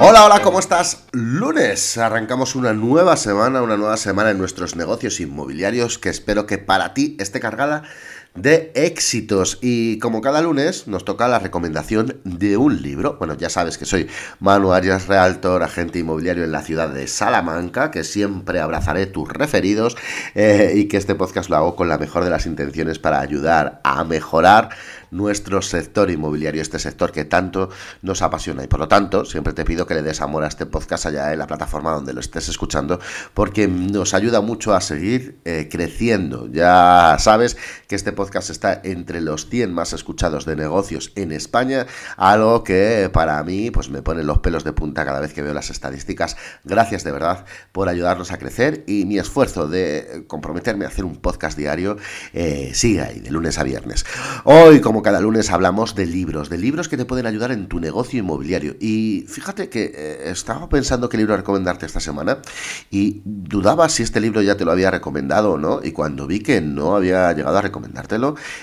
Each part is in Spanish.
Hola, hola, ¿cómo estás? Lunes, arrancamos una nueva semana, una nueva semana en nuestros negocios inmobiliarios que espero que para ti esté cargada de éxitos. Y como cada lunes, nos toca la recomendación de un libro. Bueno, ya sabes que soy Manu Arias, realtor, agente inmobiliario en la ciudad de Salamanca, que siempre abrazaré tus referidos eh, y que este podcast lo hago con la mejor de las intenciones para ayudar a mejorar nuestro sector inmobiliario, este sector que tanto nos apasiona. Y por lo tanto, siempre te pido que le des amor a este podcast allá en la plataforma donde lo estés escuchando, porque nos ayuda mucho a seguir eh, creciendo. Ya sabes que este podcast está entre los 100 más escuchados de negocios en España, algo que para mí pues me pone los pelos de punta cada vez que veo las estadísticas. Gracias de verdad por ayudarnos a crecer y mi esfuerzo de comprometerme a hacer un podcast diario eh, sigue ahí, de lunes a viernes. Hoy, como cada lunes hablamos de libros, de libros que te pueden ayudar en tu negocio inmobiliario. Y fíjate que eh, estaba pensando qué libro recomendarte esta semana y dudaba si este libro ya te lo había recomendado o no. Y cuando vi que no había llegado a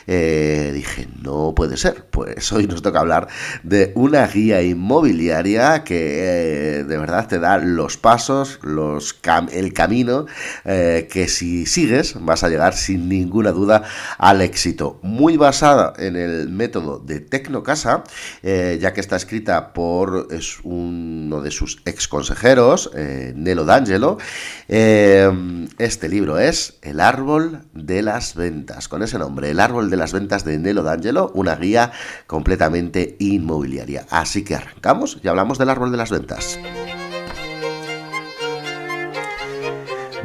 eh, dije, no puede ser. Pues hoy nos toca hablar de una guía inmobiliaria que eh, de verdad te da los pasos, los el camino que si sigues vas a llegar sin ninguna duda al éxito. Muy basada en el método de Tecnocasa, eh, ya que está escrita por es uno de sus ex consejeros, eh, Nelo D'Angelo. Eh, este libro es El árbol de las ventas, con ese nombre, El árbol de las ventas de Nelo D'Angelo, una guía completamente inmobiliaria. Así que arrancamos y hablamos del árbol de las ventas.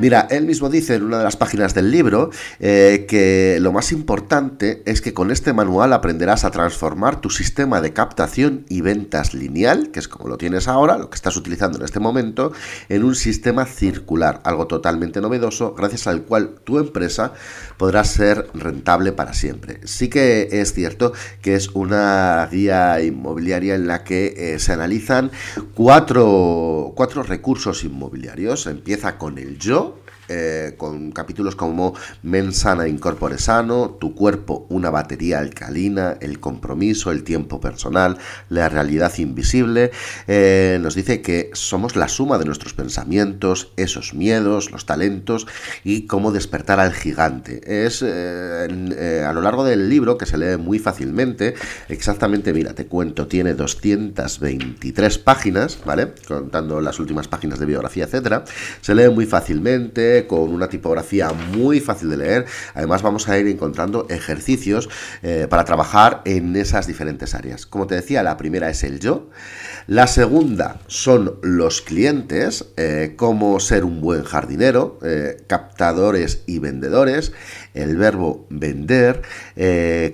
Mira, él mismo dice en una de las páginas del libro eh, que lo más importante es que con este manual aprenderás a transformar tu sistema de captación y ventas lineal, que es como lo tienes ahora, lo que estás utilizando en este momento, en un sistema circular, algo totalmente novedoso, gracias al cual tu empresa podrá ser rentable para siempre. Sí que es cierto que es una guía inmobiliaria en la que eh, se analizan cuatro, cuatro recursos inmobiliarios. Empieza con el yo, eh, con capítulos como Mensana Incorpore Sano, Tu cuerpo, una batería alcalina, El compromiso, el tiempo personal, la realidad invisible. Eh, nos dice que somos la suma de nuestros pensamientos, esos miedos, los talentos y cómo despertar al gigante. Es eh, a lo largo del libro, que se lee muy fácilmente, exactamente, mira, te cuento, tiene 223 páginas, ¿vale? Contando las últimas páginas de biografía, etcétera. Se lee muy fácilmente con una tipografía muy fácil de leer. Además vamos a ir encontrando ejercicios eh, para trabajar en esas diferentes áreas. Como te decía, la primera es el yo. La segunda son los clientes, eh, cómo ser un buen jardinero, eh, captadores y vendedores, el verbo vender,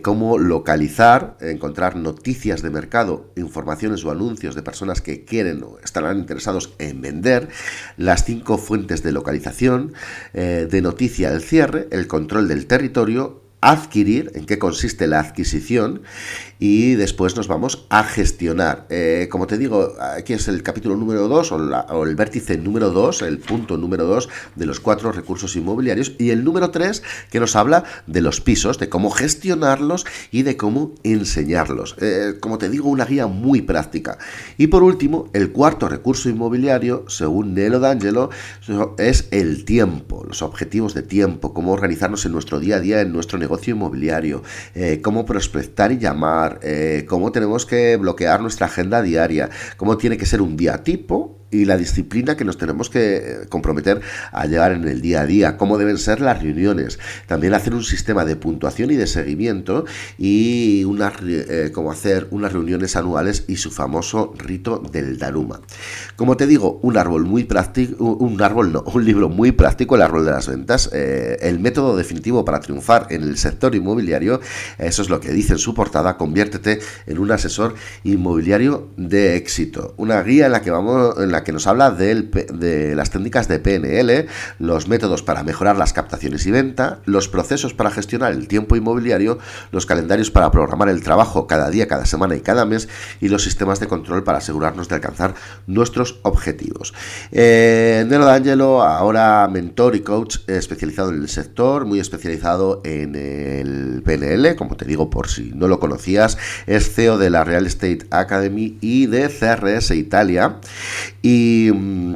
cómo localizar, encontrar noticias de mercado, informaciones o anuncios de personas que quieren o estarán interesados en vender, las cinco fuentes de localización, eh, de noticia el cierre, el control del territorio, adquirir, en qué consiste la adquisición y después nos vamos a gestionar. Eh, como te digo, aquí es el capítulo número 2 o, el vértice número 2, el punto número 2 de los cuatro recursos inmobiliarios y el número 3 que nos habla de los pisos, de cómo gestionarlos y de cómo enseñarlos. Eh, como te digo, una guía muy práctica. Y por último, el cuarto recurso inmobiliario, según Nelo D'Angelo, es el tiempo, los objetivos de tiempo, cómo organizarnos en nuestro día a día, en nuestro negocio inmobiliario, eh, cómo prospectar y llamar, eh, cómo tenemos que bloquear nuestra agenda diaria, cómo tiene que ser un día tipo y la disciplina que nos tenemos que eh, comprometer a llevar en el día a día, cómo deben ser las reuniones, también hacer un sistema de puntuación y de seguimiento y unas, eh, cómo hacer unas reuniones anuales y su famoso rito del Daruma. Como te digo, un árbol muy práctico, un árbol no, un libro muy práctico, el árbol de las ventas, eh, el método definitivo para triunfar en el sector inmobiliario, eso es lo que dice en su portada, conviértete en un asesor inmobiliario de éxito, una guía en la que vamos, en la que nos habla de las técnicas de PNL, los métodos para mejorar las captaciones y venta, los procesos para gestionar el tiempo inmobiliario, los calendarios para programar el trabajo cada día, cada semana y cada mes y los sistemas de control para asegurarnos de alcanzar nuestros objetivos. Eh, Nero D'Angelo, ahora mentor y coach especializado en el sector, muy especializado en el PNL, como te digo por si no lo conocías, es CEO de la Real Estate Academy y de CRS Italia. Y mm,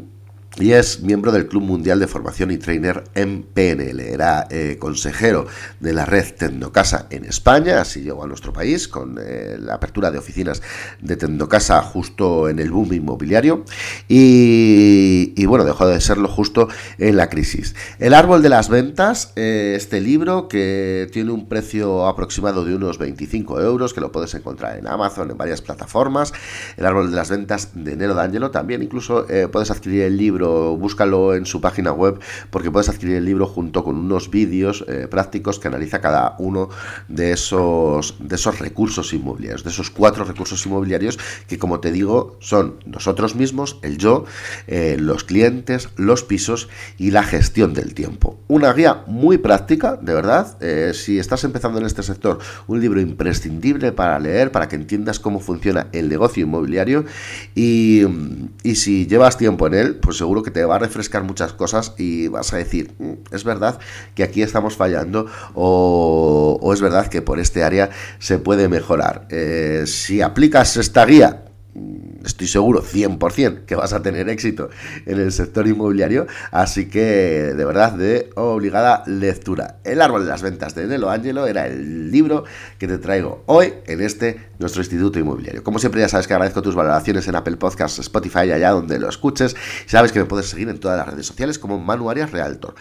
y es miembro del Club Mundial de Formación y Trainer en PNL. Era eh, consejero de la red Tecnocasa en España, así llegó a nuestro país con eh, la apertura de oficinas de Tecnocasa justo en el boom inmobiliario y, bueno, dejó de serlo justo en la crisis. El árbol de las ventas, eh, este libro que tiene un precio aproximado de unos 25 euros, que lo puedes encontrar en Amazon, en varias plataformas. El árbol de las ventas de Nero D'Angelo también, incluso puedes adquirir el libro búscalo en su página web porque puedes adquirir el libro junto con unos vídeos eh, prácticos que analiza cada uno de esos, de esos recursos inmobiliarios, de esos cuatro recursos inmobiliarios que como te digo son nosotros mismos, el yo, eh, los clientes, los pisos y la gestión del tiempo. Una guía muy práctica, de verdad, eh, si estás empezando en este sector, un libro imprescindible para leer, para que entiendas cómo funciona el negocio inmobiliario y, y si llevas tiempo en él, pues seguro seguro que te va a refrescar muchas cosas y vas a decir, mm, es verdad que aquí estamos fallando o, es verdad que por este área se puede mejorar. Eh, si aplicas esta guía estoy seguro 100% que vas a tener éxito en el sector inmobiliario, así que de verdad de obligada lectura. El árbol de las ventas de Nelo Angelo era el libro que te traigo hoy en este nuestro instituto inmobiliario. Como siempre ya sabes que agradezco tus valoraciones en Apple Podcasts, Spotify, allá donde lo escuches. Sabes que me puedes seguir en todas las redes sociales como Manu Arias Realtor.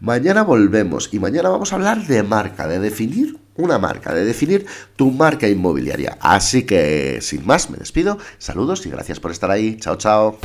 Mañana volvemos y mañana vamos a hablar de marca, de definir una marca, de definir tu marca inmobiliaria. Así que, sin más, me despido. Saludos y gracias por estar ahí. Chao, chao.